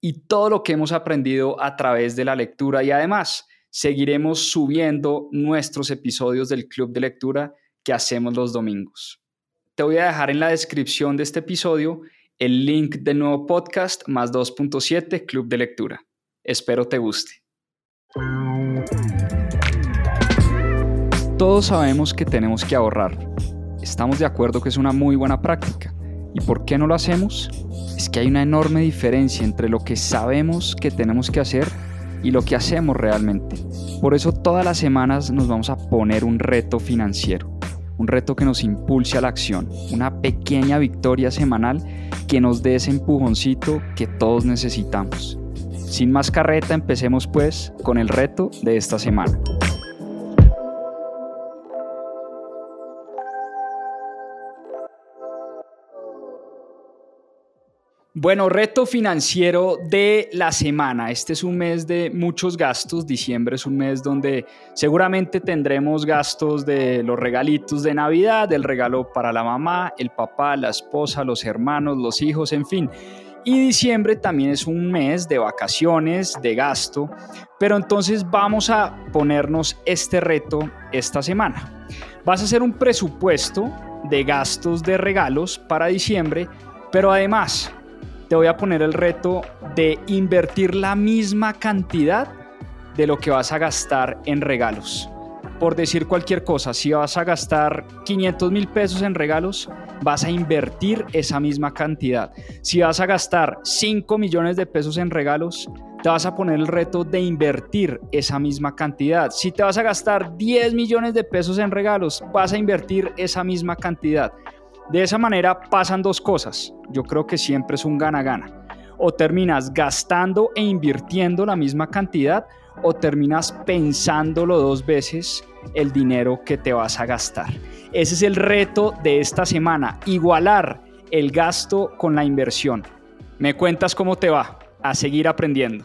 y todo lo que hemos aprendido a través de la lectura y además seguiremos subiendo nuestros episodios del Club de Lectura que hacemos los domingos. Te voy a dejar en la descripción de este episodio el link del nuevo podcast más 2.7 Club de Lectura. Espero te guste. Todos sabemos que tenemos que ahorrar. Estamos de acuerdo que es una muy buena práctica. ¿Y por qué no lo hacemos? Es que hay una enorme diferencia entre lo que sabemos que tenemos que hacer y lo que hacemos realmente. Por eso todas las semanas nos vamos a poner un reto financiero, un reto que nos impulse a la acción, una pequeña victoria semanal que nos dé ese empujoncito que todos necesitamos. Sin más carreta, empecemos pues con el reto de esta semana. Bueno, reto financiero de la semana. Este es un mes de muchos gastos. Diciembre es un mes donde seguramente tendremos gastos de los regalitos de Navidad, el regalo para la mamá, el papá, la esposa, los hermanos, los hijos, en fin. Y diciembre también es un mes de vacaciones, de gasto. Pero entonces vamos a ponernos este reto esta semana. Vas a hacer un presupuesto de gastos de regalos para diciembre, pero además te voy a poner el reto de invertir la misma cantidad de lo que vas a gastar en regalos. Por decir cualquier cosa, si vas a gastar 500 mil pesos en regalos, vas a invertir esa misma cantidad. Si vas a gastar 5 millones de pesos en regalos, te vas a poner el reto de invertir esa misma cantidad. Si te vas a gastar 10 millones de pesos en regalos, vas a invertir esa misma cantidad. De esa manera pasan dos cosas. Yo creo que siempre es un gana-gana. O terminas gastando e invirtiendo la misma cantidad o terminas pensándolo dos veces el dinero que te vas a gastar. Ese es el reto de esta semana, igualar el gasto con la inversión. Me cuentas cómo te va. A seguir aprendiendo.